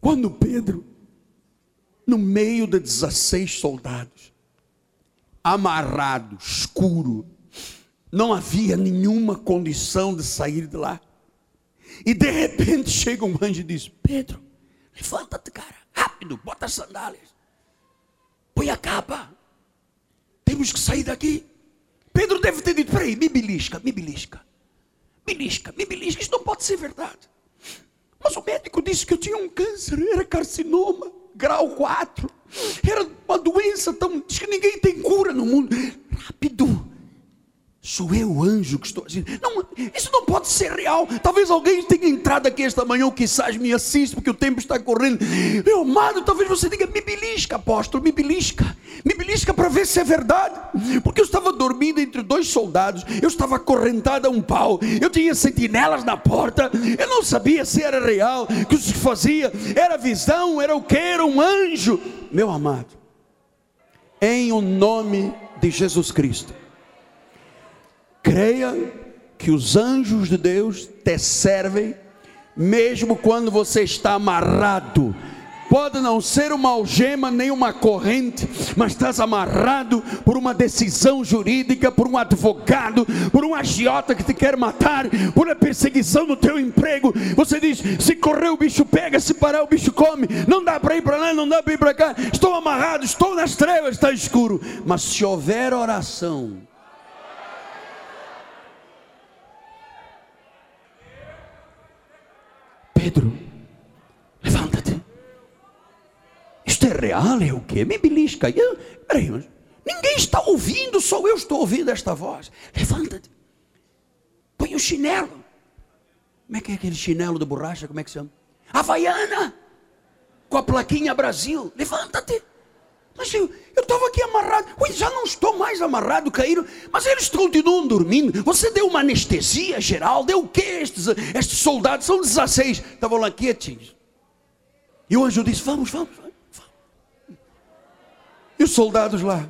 Speaker 1: Quando Pedro, no meio de 16 soldados, amarrado, escuro. Não havia nenhuma condição de sair de lá. E de repente chega um anjo e diz: Pedro, levanta-te, cara, rápido, bota as sandálias, põe a capa, temos que sair daqui. Pedro deve ter dito: peraí, me belisca, me belisca, belisca, me belisca, isso não pode ser verdade. Mas o médico disse que eu tinha um câncer, era carcinoma, grau 4. Era uma doença tão. Diz que ninguém tem cura no mundo. Rápido. Sou eu o anjo que estou agindo. Não, isso não pode ser real. Talvez alguém tenha entrado aqui esta manhã, ou quizás me assista, porque o tempo está correndo. Meu amado, talvez você diga: me belisca, apóstolo, me belisca. Me belisca para ver se é verdade. Porque eu estava dormindo entre dois soldados, eu estava acorrentada a um pau, eu tinha sentinelas na porta, eu não sabia se era real, que se fazia, era visão, era o que? Era um anjo. Meu amado, em o nome de Jesus Cristo Creia que os anjos de Deus te servem, mesmo quando você está amarrado, pode não ser uma algema nem uma corrente, mas estás amarrado por uma decisão jurídica, por um advogado, por um agiota que te quer matar, por uma perseguição no teu emprego. Você diz: se correr o bicho pega, se parar o bicho come. Não dá para ir para lá, não dá para ir para cá. Estou amarrado, estou nas trevas, está escuro. Mas se houver oração, Pedro, levanta-te. Isto é real? É o quê? Me belisca. Ninguém está ouvindo, só eu estou ouvindo esta voz. Levanta-te. Põe o chinelo. Como é que é aquele chinelo de borracha? Como é que se chama? Havaiana. Com a plaquinha Brasil. Levanta-te. Mas eu estava aqui amarrado. Ui, já não estou mais amarrado, caíram. Mas eles continuam dormindo. Você deu uma anestesia geral? Deu o que estes, estes soldados? São 16. Estavam lá quietinhos. E o anjo disse: Vamos, vamos, vamos. E os soldados lá.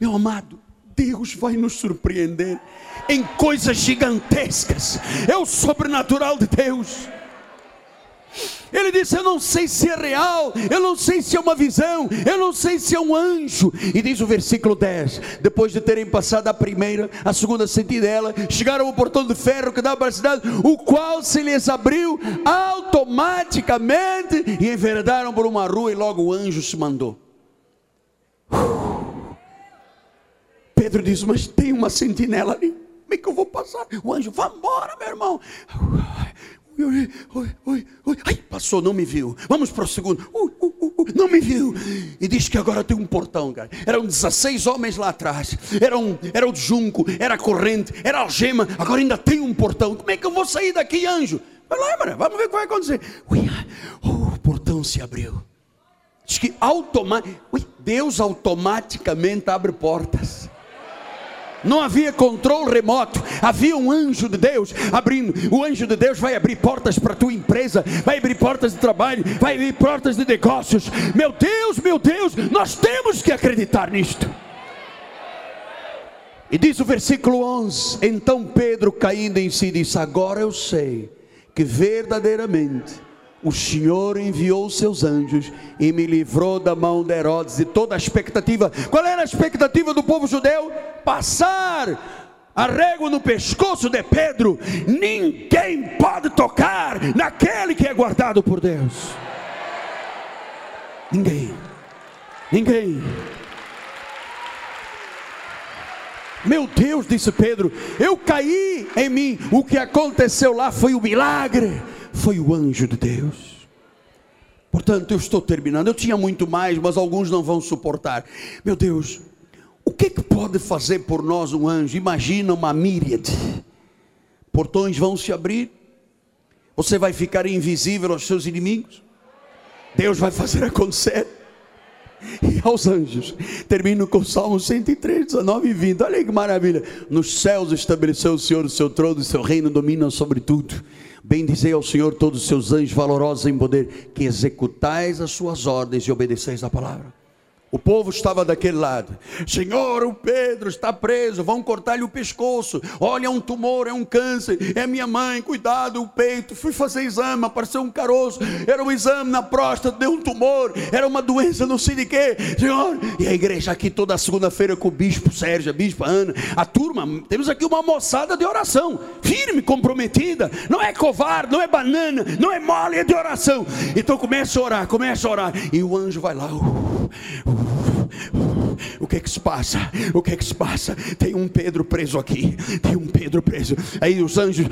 Speaker 1: Meu amado, Deus vai nos surpreender em coisas gigantescas. É o sobrenatural de Deus. Ele disse: Eu não sei se é real, eu não sei se é uma visão, eu não sei se é um anjo. E diz o versículo 10: Depois de terem passado a primeira, a segunda sentinela, chegaram ao portão de ferro que dava para a cidade, o qual se lhes abriu automaticamente e enveredaram por uma rua, e logo o anjo se mandou. Pedro diz: Mas tem uma sentinela ali. Como é que eu vou passar? O anjo, vá embora, meu irmão. Ui, ui, ui, Ai, passou, não me viu. Vamos para o segundo. não me viu. E diz que agora tem um portão, cara. Eram 16 homens lá atrás. Era, um, era o junco, era a corrente, era a algema. Agora ainda tem um portão. Como é que eu vou sair daqui, anjo? Vai lá, mano. Vamos ver o que vai acontecer. Ui, oh, o portão se abriu. Diz que automaticamente. Deus automaticamente abre portas não havia controle remoto, havia um anjo de Deus abrindo. O anjo de Deus vai abrir portas para a tua empresa, vai abrir portas de trabalho, vai abrir portas de negócios. Meu Deus, meu Deus, nós temos que acreditar nisto. E diz o versículo 11: Então Pedro, caindo em si, disse: Agora eu sei que verdadeiramente o Senhor enviou os seus anjos e me livrou da mão de Herodes e toda a expectativa. Qual era a expectativa do povo judeu? Passar a régua no pescoço de Pedro. Ninguém pode tocar naquele que é guardado por Deus. Ninguém. Ninguém. Meu Deus, disse Pedro, eu caí em mim. O que aconteceu lá foi um milagre foi o anjo de Deus. Portanto, eu estou terminando. Eu tinha muito mais, mas alguns não vão suportar. Meu Deus, o que, que pode fazer por nós um anjo? Imagina uma míriade. Portões vão se abrir. Você vai ficar invisível aos seus inimigos. Deus vai fazer acontecer. E aos anjos, termino com Salmo 103, 19 e 20. Olha que maravilha. Nos céus estabeleceu o Senhor o seu trono, o seu reino domina sobre tudo. Bendizei ao Senhor todos os seus anjos valorosos em poder, que executais as suas ordens e obedeceis a palavra. O povo estava daquele lado. Senhor, o Pedro está preso, vão cortar-lhe o pescoço. Olha, é um tumor, é um câncer. É minha mãe, cuidado, o peito. Fui fazer exame, apareceu um caroço. Era um exame na próstata, deu um tumor. Era uma doença, não sei de quê. Senhor, e a igreja aqui toda segunda-feira com o bispo Sérgio, a bispa Ana, a turma. Temos aqui uma moçada de oração, firme, comprometida. Não é covarde, não é banana, não é mole, é de oração. Então começa a orar, começa a orar. E o anjo vai lá. Uh, uh, o que é que se passa? O que é que se passa? Tem um Pedro preso aqui. Tem um Pedro preso. Aí os anjos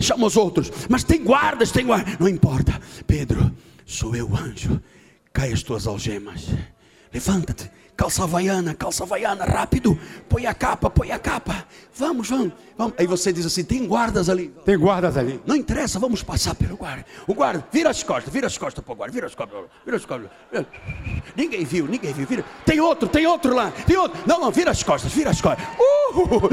Speaker 1: chamam os outros. Mas tem guardas, tem guardas. Não importa. Pedro, sou eu, anjo. Cai as tuas algemas. Levanta-te calça havaiana, calça havaiana, rápido, põe a capa, põe a capa, vamos, vamos, vamos. Aí você diz assim: tem guardas ali.
Speaker 2: Tem guardas ali.
Speaker 1: Não interessa, vamos passar pelo guarda. O guarda, vira as costas, vira as costas para o guarda, vira as costas, vira as costas. Ninguém viu, ninguém viu, vira. Tem outro, tem outro lá, tem outro. Não, não, vira as costas, vira as costas. Uh, uh, uh.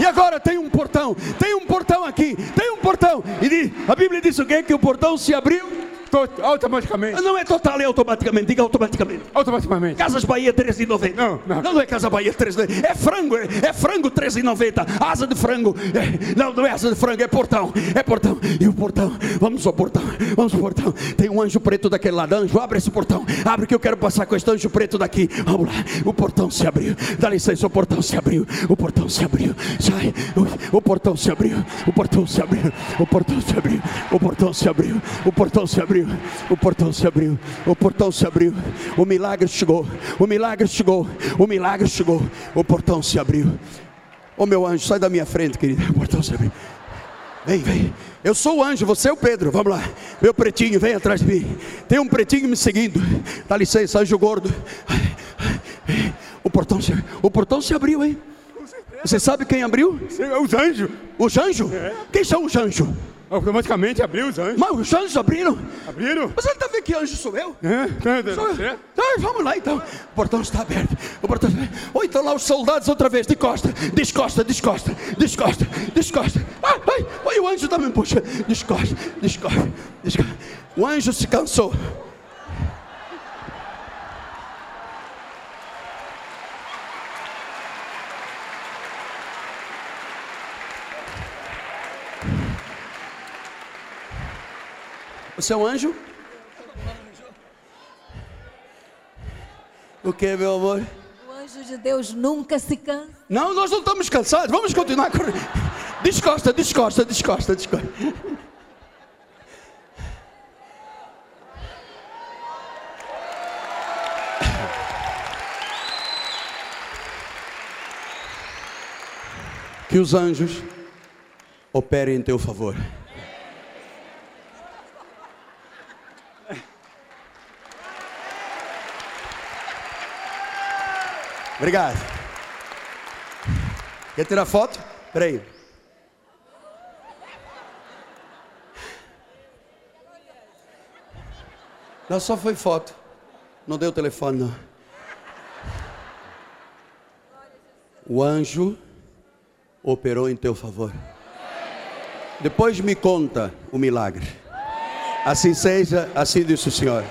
Speaker 1: E agora tem um portão, tem um portão aqui, tem um portão. E a Bíblia diz o quê? Que o portão se abriu
Speaker 2: automaticamente.
Speaker 1: Não é total, é automaticamente. Diga automaticamente.
Speaker 2: Automaticamente.
Speaker 1: Casas Bahia 13,90.
Speaker 2: Não, não.
Speaker 1: Não, não é Casa Bahia 13,90. É frango, é, é frango 13,90. Asa de frango. É, não, não é asa de frango, é portão. É portão. E o portão, vamos ao portão. Vamos ao portão. Tem um anjo preto daquele lado. Anjo, abre esse portão. Abre que eu quero passar com esse anjo preto daqui. Vamos lá. O portão se abriu. Dá licença, o portão se abriu. O portão se abriu. Sai. O, o portão se abriu. O portão se abriu. O portão se abriu. O portão se abriu. O portão se abriu. O portão se abriu. O portão se abriu. O milagre chegou. O milagre chegou. O milagre chegou. O portão se abriu. Ô meu anjo, sai da minha frente, querido. O portão se abriu. Vem, vem. Eu sou o anjo, você é o Pedro. Vamos lá. Meu pretinho, vem atrás de mim. Tem um pretinho me seguindo. Dá licença, anjo gordo. O portão se, o portão se abriu, hein? Você sabe quem abriu?
Speaker 2: É Os anjos.
Speaker 1: Os anjos? Quem são os anjos?
Speaker 2: Automaticamente abriu os anjos.
Speaker 1: Mas os anjos abriram.
Speaker 2: Abriram.
Speaker 1: Você não está vendo que anjo sou eu?
Speaker 2: É, tá,
Speaker 1: Sou eu.
Speaker 2: tá, é.
Speaker 1: Ah, vamos lá então. O portão está aberto. O portão está aberto. Ou então lá os soldados outra vez, de costa, descosta, descosta, descosta, descosta. Ai, ai, ai, o anjo também puxa. Descosta, descosta, descosta. O anjo se cansou. Você é um anjo? O que, meu amor?
Speaker 3: O anjo de Deus nunca se cansa.
Speaker 1: Não, nós não estamos cansados. Vamos continuar correndo. Descosta, descosta, descosta, descosta. Que os anjos operem em teu favor. Obrigado. Quer tirar foto? Peraí. Não, só foi foto. Não deu telefone, não. O anjo operou em teu favor. Depois me conta o milagre. Assim seja, assim disse o Senhor.